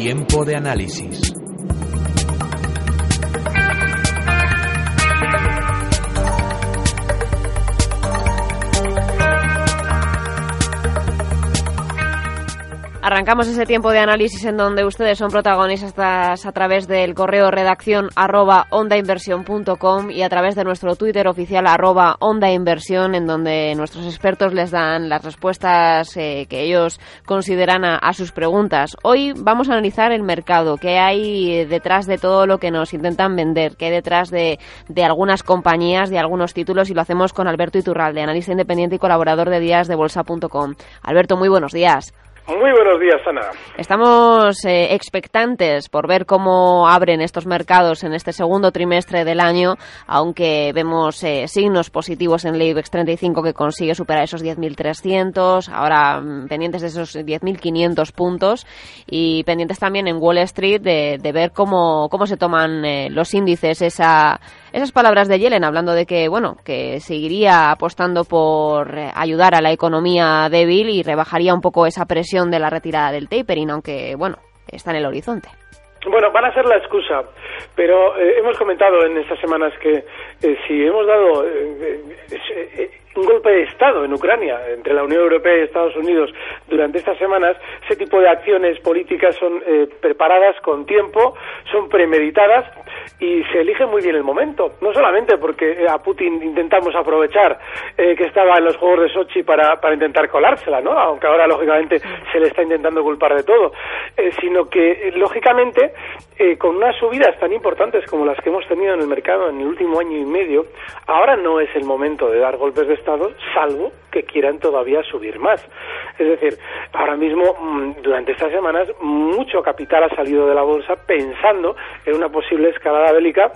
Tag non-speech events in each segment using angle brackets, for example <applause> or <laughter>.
Tiempo de análisis. Arrancamos ese tiempo de análisis en donde ustedes son protagonistas a través del correo redacción arroba ondainversión.com y a través de nuestro Twitter oficial arroba ondainversión en donde nuestros expertos les dan las respuestas eh, que ellos consideran a, sus preguntas. Hoy vamos a analizar el mercado, qué hay detrás de todo lo que nos intentan vender, qué hay detrás de, de algunas compañías, de algunos títulos y lo hacemos con Alberto Iturralde, analista independiente y colaborador de días de bolsa.com. Alberto, muy buenos días. Muy buenos días, Ana. Estamos eh, expectantes por ver cómo abren estos mercados en este segundo trimestre del año, aunque vemos eh, signos positivos en el IBEX 35 que consigue superar esos 10.300, ahora mm, pendientes de esos 10.500 puntos y pendientes también en Wall Street de, ver cómo, cómo se toman eh, los índices esa esas palabras de Yellen hablando de que, bueno, que seguiría apostando por eh, ayudar a la economía débil y rebajaría un poco esa presión de la retirada del tapering, aunque, bueno, está en el horizonte. Bueno, van a ser la excusa, pero eh, hemos comentado en estas semanas que eh, si hemos dado un golpe de Estado en Ucrania entre la Unión Europea y Estados Unidos durante estas semanas, ese tipo de acciones políticas son preparadas con tiempo, son premeditadas y se elige muy bien el momento. No solamente porque a Putin intentamos aprovechar eh, que estaba en los Juegos de Sochi para, para intentar colársela, ¿no? aunque ahora lógicamente se le está intentando culpar de todo, eh, sino que lógicamente eh, con unas subidas tan importantes como las que hemos tenido en el mercado en el último año y medio, ahora no es el momento de dar golpes de Estado, salvo que quieran todavía subir más. Es decir, ahora mismo, mm, durante estas semanas, mucho capital ha salido de la bolsa pensando en una posible escalada bélica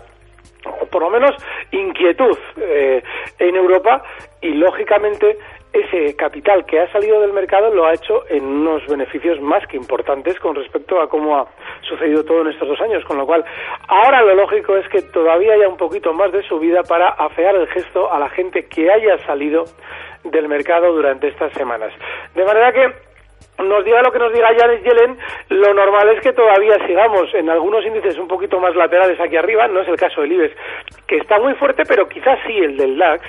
o por lo menos inquietud eh, en Europa y lógicamente ese capital que ha salido del mercado lo ha hecho en unos beneficios más que importantes con respecto a cómo ha sucedido todo en estos dos años, con lo cual ahora lo lógico es que todavía haya un poquito más de subida para afear el gesto a la gente que haya salido del mercado durante estas semanas. De manera que nos diga lo que nos diga Janet Yellen, lo normal es que todavía sigamos en algunos índices un poquito más laterales aquí arriba, no es el caso del IBEX, que está muy fuerte, pero quizás sí el del DAX.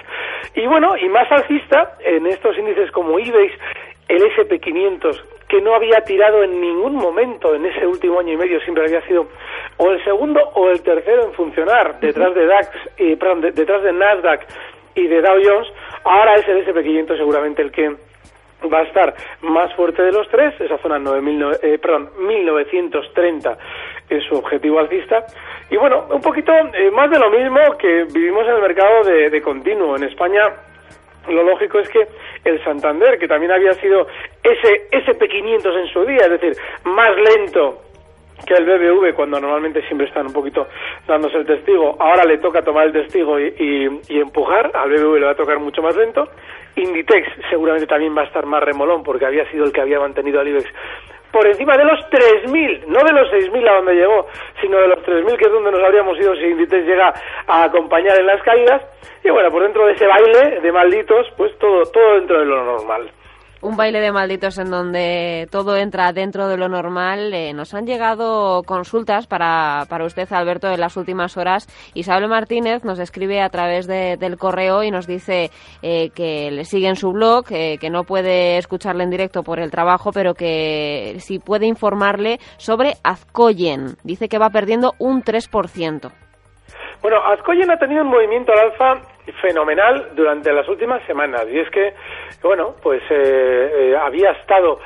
Y bueno, y más alcista en estos índices como IBEX, el SP500, que no había tirado en ningún momento en ese último año y medio, siempre había sido o el segundo o el tercero en funcionar detrás de DAX, y, perdón, detrás de Nasdaq y de Dow Jones, ahora es el SP500 seguramente el que va a estar más fuerte de los tres, esa zona 9.000, eh, perdón, 1930 es su objetivo alcista. Y bueno, un poquito eh, más de lo mismo que vivimos en el mercado de, de continuo. En España lo lógico es que el Santander, que también había sido ese SP500 en su día, es decir, más lento que el BBV cuando normalmente siempre están un poquito dándose el testigo, ahora le toca tomar el testigo y, y, empujar, al BBV le va a tocar mucho más lento, Inditex seguramente también va a estar más remolón porque había sido el que había mantenido al IBEX por encima de los 3.000, no de los 6.000 a donde llegó, sino de los 3.000 que es donde nos habríamos ido si Inditex llega a acompañar en las caídas. Y bueno, por dentro de ese baile de malditos, pues todo, todo dentro de lo normal un baile de malditos en donde todo entra dentro de lo normal. Eh, nos han llegado consultas para, para usted, Alberto, en las últimas horas. Isabel Martínez nos escribe a través del correo y nos dice eh, que le sigue en su blog, eh, que no puede escucharle en directo por el trabajo, pero que si puede informarle sobre Azcoyen. Dice que va perdiendo un 3%. Bueno, Azcoyen ha tenido un movimiento al alza fenomenal durante las últimas semanas y es que, bueno, pues eh, eh, había estado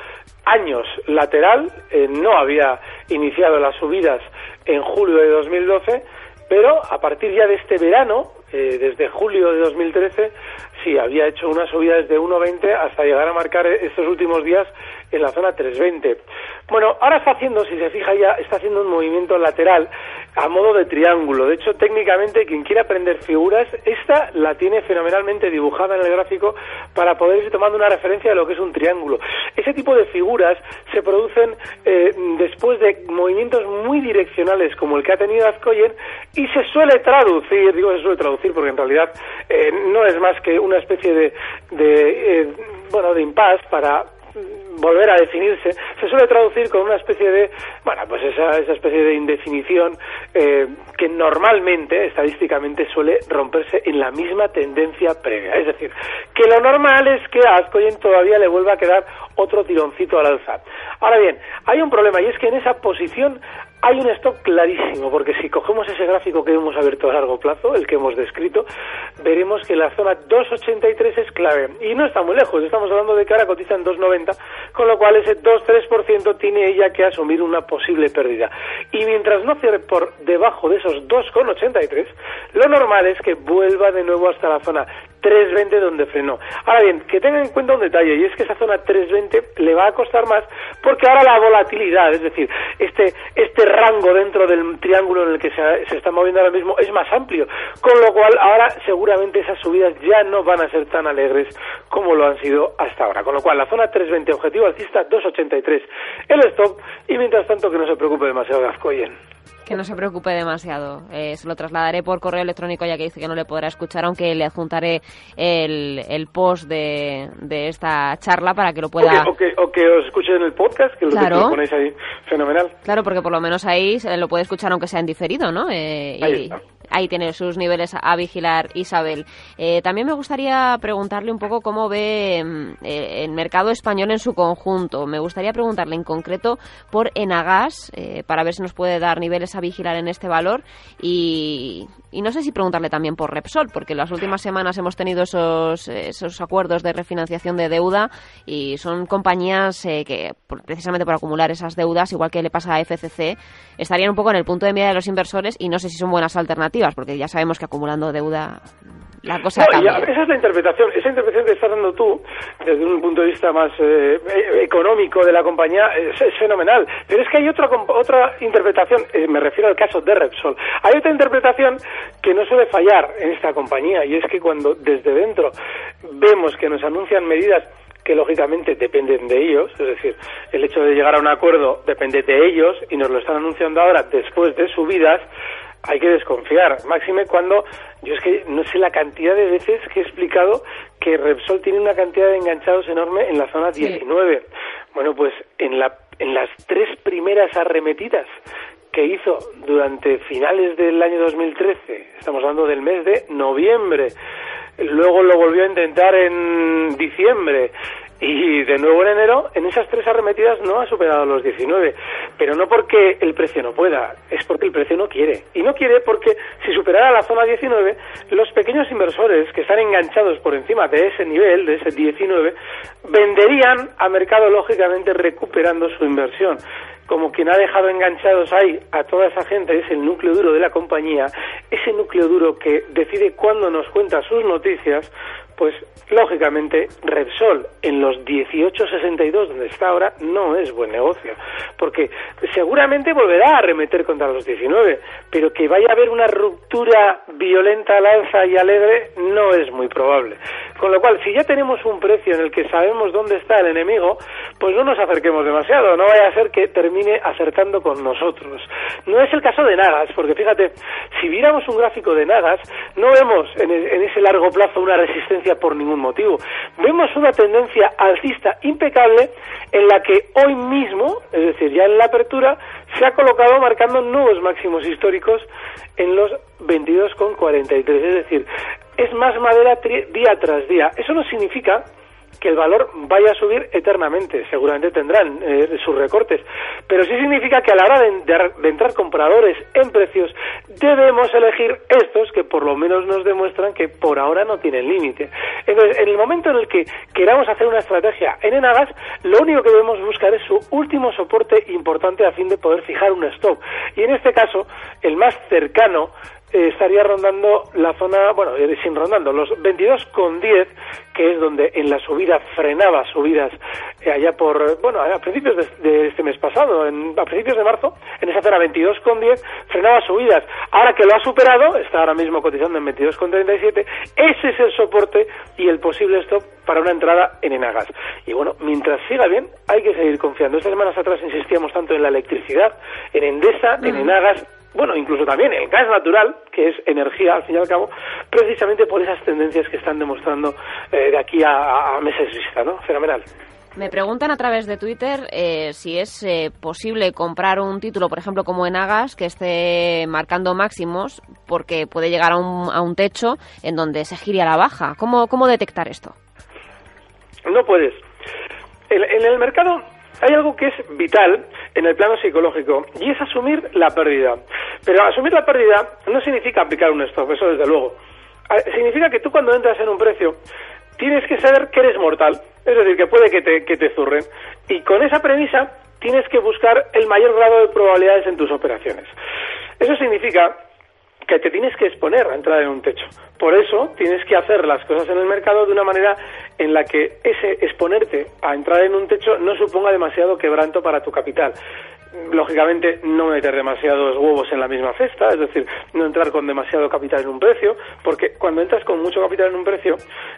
años lateral, eh, no había iniciado las subidas en julio de 2012, pero a partir ya de este verano, desde julio de 2013, había hecho una subida desde 1,20 hasta llegar a marcar estos últimos días en la zona 320. Bueno, ahora está haciendo, si se fija ya, está haciendo un movimiento lateral a modo de triángulo. De hecho, técnicamente, quien quiera aprender figuras, esta la tiene fenomenalmente dibujada en el gráfico para poder ir tomando una referencia de lo que es un triángulo. Ese tipo de figuras se producen eh, después de movimientos muy direccionales como el que ha tenido Azcoyen y se suele traducir, digo se suele traducir porque en realidad eh, no es más que una especie de, de eh, bueno, de impasse para volver a definirse, se suele traducir con una especie de, bueno, pues esa, esa especie de indefinición eh, que normalmente, estadísticamente, suele romperse en la misma tendencia previa. Es decir, que lo normal es que a Azcoyen todavía le vuelva a quedar otro tironcito al alza. Ahora bien, hay un problema y es que en esa posición hay un stop clarísimo, porque si cogemos ese gráfico que hemos abierto a largo plazo, el que hemos descrito, veremos que la zona 283 es clave. Y no está muy lejos, estamos hablando de que ahora cotiza en 290, con lo cual ese 2-3% tiene ella que asumir una posible pérdida. Y mientras no cierre por debajo de esos 2,83, lo normal es que vuelva de nuevo hasta la zona 320 donde frenó. Ahora bien, que tengan en cuenta un detalle y es que esa zona 320 le va a costar más porque ahora la volatilidad, es decir, este este rango dentro del triángulo en el que se, está moviendo ahora mismo es más amplio, con lo cual ahora seguramente esas subidas ya no van a ser tan alegres como lo han sido hasta ahora. Con lo cual la zona 320 objetivo alcista 283 el stop y mientras tanto que no se preocupe demasiado Gascoyen. Que no se preocupe demasiado. Eh, se lo trasladaré por correo electrónico ya que dice que no le podrá escuchar, aunque le adjuntaré el, el post de, de esta charla para que lo pueda... O que, o que, os escuche en el podcast, que lo, ponéis ahí. Fenomenal. Claro, porque por lo menos ahí se lo puede escuchar aunque sea en diferido, ¿no? Eh, ahí está ahí tiene sus niveles a vigilar Isabel. Eh, también me gustaría preguntarle un poco cómo ve mm, eh, el mercado español en su conjunto. Me gustaría preguntarle en concreto por Enagas, eh, para ver si nos puede dar niveles a vigilar en este valor. Y, no sé si preguntarle también por Repsol, porque las últimas semanas hemos tenido esos, esos acuerdos de refinanciación de deuda y son compañías que, precisamente por acumular esas deudas, igual que le pasa a FCC, estarían un poco en el punto de mira de los inversores y no sé si son buenas alternativas porque ya sabemos que acumulando deuda la cosa esa es la interpretación, esa interpretación que estás dando tú, desde un punto de vista más eh, económico de la compañía, es, fenomenal. Pero es que hay otra, otra interpretación, eh, me refiero al caso de Repsol, hay otra interpretación que no suele fallar en esta compañía, y es que cuando desde dentro vemos que nos anuncian medidas que lógicamente dependen de ellos, es decir, el hecho de llegar a un acuerdo depende de ellos y nos lo están anunciando ahora después de subidas, hay que desconfiar. Máxime cuando yo es que no sé la cantidad de veces que he explicado que Repsol tiene una cantidad de enganchados enorme en la zona 19. Bueno, pues en, la, en las tres primeras arremetidas que hizo durante finales del año 2013, estamos hablando del mes de noviembre, luego lo volvió a intentar en diciembre y de nuevo en enero, en esas tres arremetidas no ha superado los 19. Pero no porque el precio no pueda, es porque el precio no quiere. Y no quiere porque si superara la zona 19, los pequeños inversores que están enganchados por encima de ese nivel, de ese 19, venderían a mercado lógicamente recuperando su inversión como quien ha dejado enganchados ahí a toda esa gente es el núcleo duro de la compañía, ese núcleo duro que decide cuándo nos cuenta sus noticias, pues lógicamente Repsol en los 18.62 donde está ahora no es buen negocio, porque seguramente volverá a remeter contra los 19, pero que vaya a haber una ruptura violenta al alza y alegre no es muy probable. Con lo cual, si ya tenemos un precio en el que sabemos dónde está el enemigo, pues no nos acerquemos demasiado, no vaya a ser que termine acertando con nosotros. No es el caso de Nagas, porque fíjate, si viéramos un gráfico de Nagas, no vemos en, en ese largo plazo una resistencia por ningún motivo. Vemos una tendencia alcista impecable en la que hoy mismo, es decir, ya en la apertura, se ha colocado marcando nuevos máximos históricos en los 22,43. Es decir, es más madera día tras día. Eso no significa que el valor vaya a subir eternamente. Seguramente tendrán eh, sus recortes. Pero sí significa que a la hora de, entrar compradores en precios, debemos elegir estos que por lo menos nos demuestran que por ahora no tienen límite. Entonces, en el momento en el que queramos hacer una estrategia en Enagas, lo único que debemos buscar es su último soporte importante a fin de poder fijar un stop. Y en este caso, el más cercano eh, estaría rondando la zona, bueno, eh, sin rondando, los 22,10, que es donde en la subida frenaba subidas eh, allá por, bueno, a principios de, este mes pasado, en, a principios de marzo, en esa zona 22,10 frenaba subidas. Ahora que lo ha superado, está ahora mismo cotizando en 22,37, ese es el soporte y el posible stop para una entrada en Enagas. Y bueno, mientras siga bien, hay que seguir confiando. Estas semanas atrás insistíamos tanto en la electricidad, en Endesa, en Enagas, bueno, incluso también el gas natural, que es energía al fin y al cabo, precisamente por esas tendencias que están demostrando eh, de aquí a, meses vista, ¿no? Fenomenal. Me preguntan a través de Twitter eh, si es eh, posible comprar un título, por ejemplo, como en Agas, que esté marcando máximos, porque puede llegar a un, a un techo en donde se gire a la baja. ¿Cómo, cómo detectar esto? No puedes. En, en el mercado hay algo que es vital en el plano psicológico y es asumir la pérdida. Pero asumir la pérdida no significa aplicar un stop, eso desde luego. Significa que tú cuando entras en un precio tienes que saber que eres mortal, es decir, que puede que te, que te zurren. Y con esa premisa tienes que buscar el mayor grado de probabilidades en tus operaciones. Eso significa que te tienes que exponer a entrar en un techo. Por eso tienes que hacer las cosas en el mercado de una manera en la que ese exponerte a entrar en un techo no suponga demasiado quebranto para tu capital lógicamente no meter demasiados huevos en la misma cesta, es decir, no entrar con demasiado capital en un precio, porque cuando entras con mucho capital en un precio,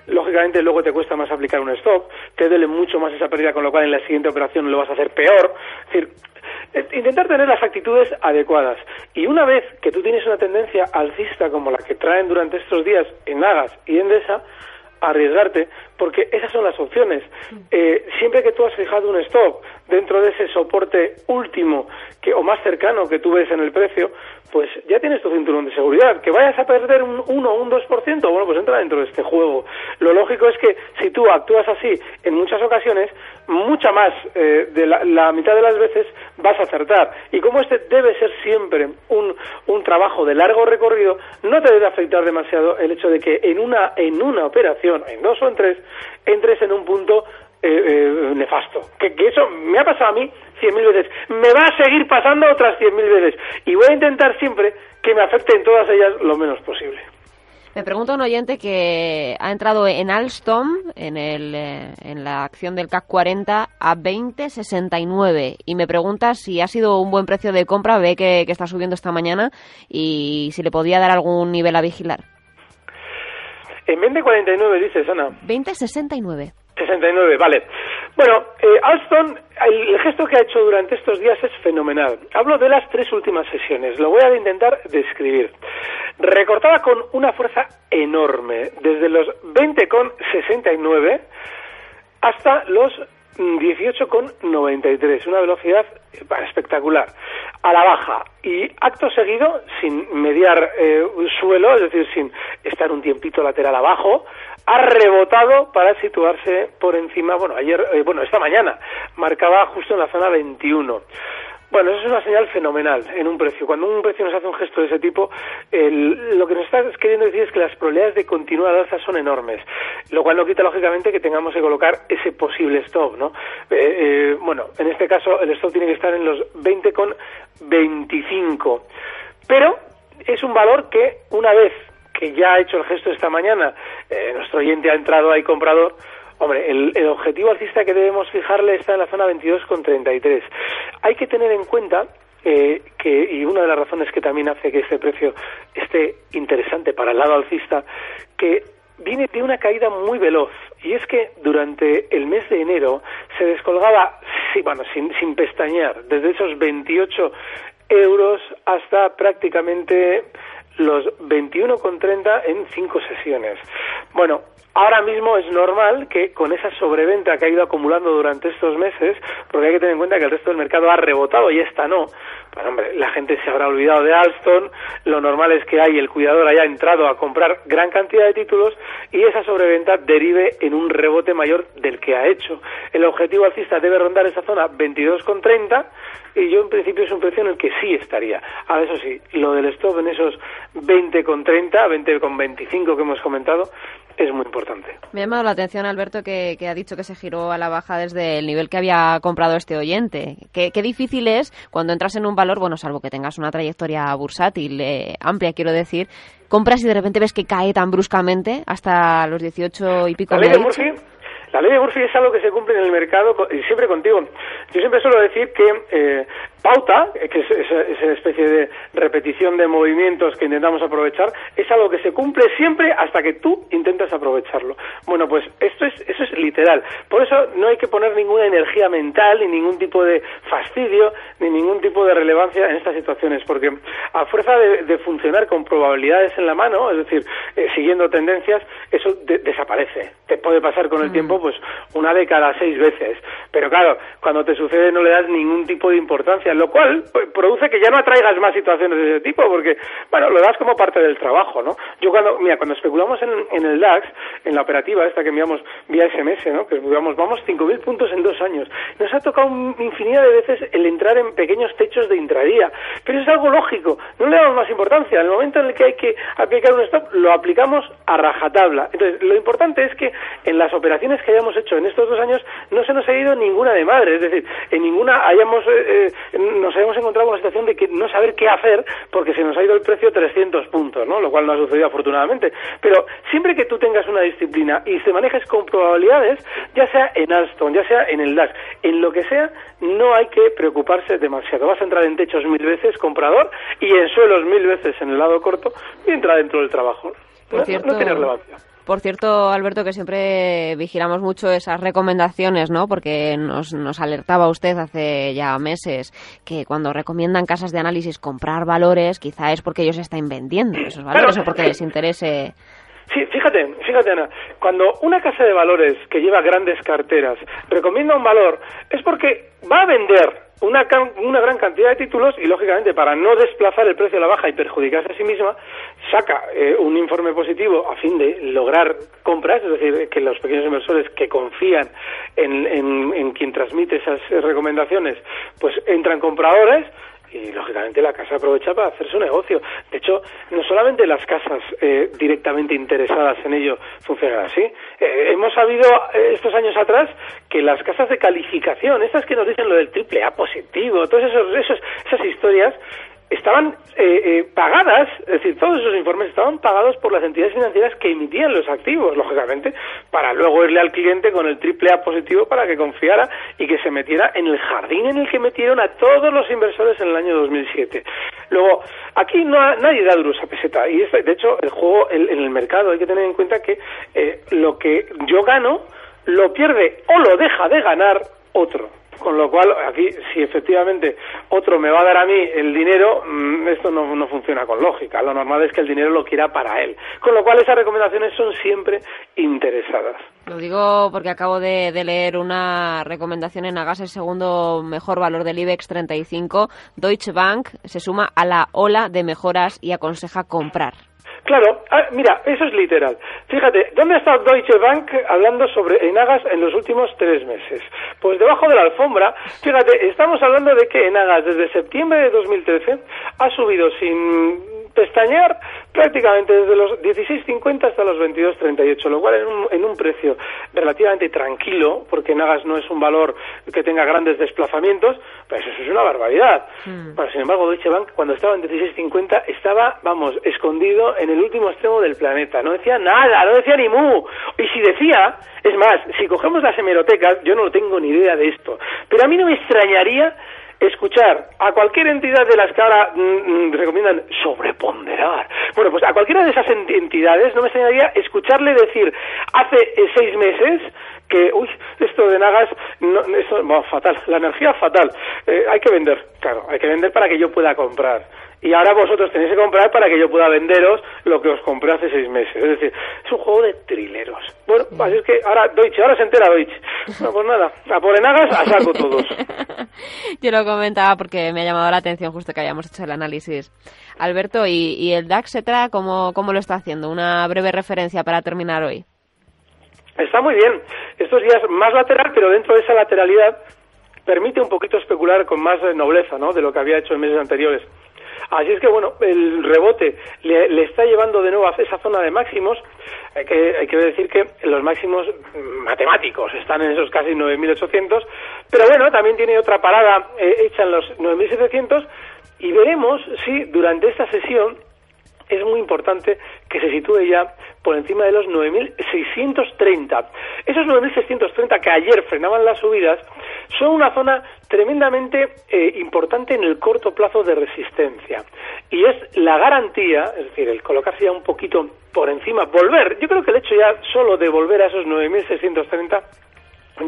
lógicamente luego te cuesta más aplicar un stop, te duele mucho más esa pérdida, con lo cual en la siguiente operación lo vas a hacer peor. Intentar tener las actitudes adecuadas. Y una vez que tú tienes una tendencia alcista como la que traen durante estos días en Agas y en Desa, arriesgarte, porque esas son las opciones. Eh, siempre que tú has fijado un stop dentro de ese soporte último que, o más cercano que tú ves en el precio, pues ya tienes tu cinturón de seguridad. Que vayas a perder un 1 o un 2%, bueno, pues entra dentro de este juego. Lo lógico es que si tú actúas así en muchas ocasiones, mucha más eh, de la, mitad de las veces vas a acertar. Y como este debe ser siempre un, un trabajo de largo recorrido, no te debe afectar demasiado el hecho de que en una, en una operación, en dos o en tres, entres en un punto eh, eh, nefasto. Que, que, eso me ha pasado a mí cien mil veces. Me va a seguir pasando otras cien mil veces. Y voy a intentar siempre que me afecten todas ellas lo menos posible. Me pregunta un oyente que ha entrado en Alstom, en, el, eh, en la acción del CAC 40, a 20,69 y me pregunta si ha sido un buen precio de compra, ve que, que está subiendo esta mañana y si le podía dar algún nivel a vigilar. En 20,49 dices, Ana. 20,69. 69, vale. Bueno, eh, Alstom, el, gesto que ha hecho durante estos días es fenomenal. Hablo de las tres últimas sesiones, lo voy a intentar describir. Recortaba con una fuerza enorme, desde los 20,69 hasta los 18,93, una velocidad espectacular, a la baja y acto seguido, sin mediar eh, suelo, es decir, sin estar un tiempito lateral abajo, ha rebotado para situarse por encima, bueno, ayer, eh, bueno, esta mañana marcaba justo en la zona 21. Bueno, eso es una señal fenomenal en un precio. Cuando un precio nos hace un gesto de ese tipo, lo que nos está queriendo decir es que las probabilidades de continuar alza son enormes, lo cual no quita lógicamente que tengamos que colocar ese posible stop, ¿no? Eh, eh, bueno, en este caso el stop tiene que estar en los 20,25, pero es un valor que una vez que ya ha hecho el gesto esta mañana, eh, nuestro oyente ha entrado ahí comprador, Hombre, el, objetivo alcista que debemos fijarle está en la zona 22,33. Hay que tener en cuenta eh, que, y una de las razones que también hace que este precio esté interesante para el lado alcista, que viene de una caída muy veloz. Y es que durante el mes de enero se descolgaba, sí, bueno, sin, sin pestañear, desde esos 28 euros hasta prácticamente los 21,30 en cinco sesiones. Bueno, Ahora mismo es normal que con esa sobreventa que ha ido acumulando durante estos meses, porque hay que tener en cuenta que el resto del mercado ha rebotado y esta no, pues hombre, la gente se habrá olvidado de Alstom, lo normal es que hay el cuidador haya entrado a comprar gran cantidad de títulos y esa sobreventa derive en un rebote mayor del que ha hecho. El objetivo alcista debe rondar esa zona 22,30 y yo en principio es un precio en el que sí estaría. Ahora eso sí, lo del stop en esos 20,30, 20,25 que hemos comentado, es muy importante. Me ha llamado la atención, Alberto, que, ha dicho que se giró a la baja desde el nivel que había comprado este oyente. Qué, difícil es cuando entras en un valor, bueno, salvo que tengas una trayectoria bursátil eh, amplia, quiero decir, compras y de repente ves que cae tan bruscamente hasta los 18 y pico. La ley de Murphy, la ley de Murphy es algo que se cumple en el mercado y siempre contigo. Yo siempre suelo decir que eh, pauta, que es esa especie de repetición de movimientos que intentamos aprovechar, es algo que se cumple siempre hasta que tú intentas aprovecharlo. Bueno, pues esto es, eso es literal. Por eso no hay que poner ninguna energía mental, ni ningún tipo de fastidio, ni ningún tipo de relevancia en estas situaciones, porque a fuerza de, funcionar con probabilidades en la mano, es decir, eh, siguiendo tendencias, eso desaparece. Te puede pasar con el mm. tiempo, pues, una de cada seis veces. Pero claro, cuando te sucede no le das ningún tipo de importancia, lo cual pues, produce que ya no atraigas más situaciones de ese tipo, porque, bueno, lo das como parte del trabajo, ¿no? Yo cuando, mira, cuando especulamos en, el DAX, en la operativa esta que enviamos vía SMS, ¿no? Que digamos, vamos 5.000 puntos en dos años. Nos ha tocado infinidad de veces el entrar en pequeños techos de intradía, pero es algo lógico, no le damos más importancia. En el momento en el que hay que aplicar un stop, lo aplicamos a rajatabla. Entonces, lo importante es que en las operaciones que hayamos hecho en estos dos años no se nos ha ido ninguna de madre, es decir, en ninguna hayamos, eh, eh, nos hayamos encontrado con la situación de que no saber qué hacer porque se nos ha ido el precio 300 puntos, ¿no? Lo cual no ha sucedido afortunadamente. Pero siempre que tú tengas una disciplina y se manejes con probabilidades, ya sea en Alstom, ya sea en el DAX, en lo que sea, no hay que preocuparse demasiado. Vas a entrar en techos mil veces, comprador, y en suelos mil veces en el lado corto, y entra dentro del trabajo. Por cierto, relevancia. Por cierto, Alberto, que siempre vigilamos mucho esas recomendaciones, ¿no? Porque nos, nos alertaba usted hace ya meses que cuando recomiendan casas de análisis comprar valores, quizá es porque ellos están vendiendo esos valores o porque les interese Sí, fíjate, fíjate Ana, cuando una casa de valores que lleva grandes carteras recomienda un valor es porque va a vender una, una gran cantidad de títulos y lógicamente para no desplazar el precio a la baja y perjudicarse a sí misma saca eh, un informe positivo a fin de lograr compras, es decir, que los pequeños inversores que confían en, en, en quien transmite esas recomendaciones pues entran compradores y lógicamente la casa aprovecha para hacer su negocio. De hecho, no solamente las casas eh, directamente interesadas en ello funcionan así. Eh, hemos sabido eh, estos años atrás que las casas de calificación, estas que nos dicen lo del triple A positivo, todas esos, esos, esas historias, estaban eh, eh, pagadas, es decir, todos esos informes estaban pagados por las entidades financieras que emitían los activos, lógicamente, para luego irle al cliente con el triple A positivo para que confiara y que se metiera en el jardín en el que metieron a todos los inversores en el año 2007. Luego, aquí no nadie da duros a peseta y de hecho el juego en el mercado hay que tener en cuenta que eh, lo que yo gano lo pierde o lo deja de ganar otro. Con lo cual, aquí, si efectivamente otro me va a dar a mí el dinero, mm, esto no, no, funciona con lógica. Lo normal es que el dinero lo quiera para él. Con lo cual, esas recomendaciones son siempre interesadas. Lo digo porque acabo de, leer una recomendación en Agas, el segundo mejor valor del IBEX 35. Deutsche Bank se suma a la ola de mejoras y aconseja comprar. Claro, ah, mira, eso es literal. Fíjate, ¿dónde ha estado Deutsche Bank hablando sobre Enagas en los últimos tres meses? Pues debajo de la alfombra, fíjate, estamos hablando de que Enagas desde septiembre de 2013 ha subido sin pestañear prácticamente desde los 16.50 hasta los 22.38, lo cual en un, en un precio relativamente tranquilo, porque Nagas no es un valor que tenga grandes desplazamientos, pues eso es una barbaridad. Hmm. sin embargo, Deutsche Bank cuando estaba en 16.50 estaba, vamos, escondido en el último extremo del planeta, no decía nada, no decía ni mu. Y si decía, es más, si cogemos las hemerotecas, yo no tengo ni idea de esto, pero a mí no me extrañaría escuchar a cualquier entidad de las que ahora mm, mm, recomiendan sobreponderar. Bueno, pues a cualquiera de esas entidades no me extrañaría escucharle decir hace eh, seis meses que, uy, esto de Nagas, no, esto, fatal, la energía fatal, eh, hay que vender, claro, hay que vender para que yo pueda comprar y ahora vosotros tenéis que comprar para que yo pueda venderos lo que os compré hace seis meses. Es decir, es un juego de trileros. Bueno, así es que ahora Deutsche, ahora se entera Deutsche. No, pues nada, a por enagas a saco todos. <laughs> yo lo comentaba porque me ha llamado la atención justo que hayamos hecho el análisis. Alberto, ¿y, el DAX, etcétera, cómo, cómo lo está haciendo? Una breve referencia para terminar hoy. Está muy bien. Estos días más lateral, pero dentro de esa lateralidad permite un poquito especular con más nobleza, ¿no? De lo que había hecho en meses anteriores. Así es que, bueno, el rebote le, está llevando de nuevo a esa zona de máximos. Hay que, hay que decir que los máximos matemáticos están en esos casi 9.800, pero bueno, también tiene otra parada eh, hecha en los 9.700 y veremos si durante esta sesión es muy importante que se sitúe ya por encima de los 9.630. Esos 9.630 que ayer frenaban las subidas son una zona tremendamente eh, importante en el corto plazo de resistencia. Y es la garantía, es decir, el colocarse ya un poquito por encima, volver, yo creo que el hecho ya solo de volver a esos 9.630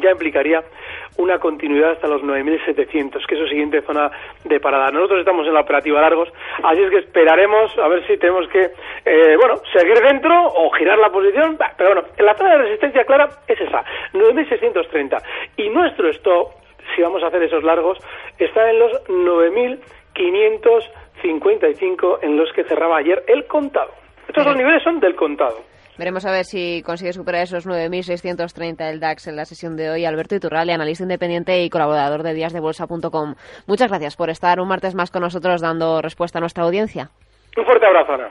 ya implicaría una continuidad hasta los 9.700, que es su siguiente zona de parada. Nosotros estamos en la operativa largos, así es que esperaremos a ver si tenemos que, eh, bueno, seguir dentro o girar la posición, pero bueno, la zona de resistencia clara es esa, 9.630. Y nuestro stop, si vamos a hacer esos largos, está en los 9.555 en los que cerraba ayer el contado. Estos dos niveles son del contado. Veremos a ver si consigue superar esos 9.630 el DAX en la sesión de hoy. Alberto Iturralde, analista independiente y colaborador de díasdebolsa.com. Muchas gracias por estar un martes más con nosotros dando respuesta a nuestra audiencia. Un fuerte abrazo, Ana.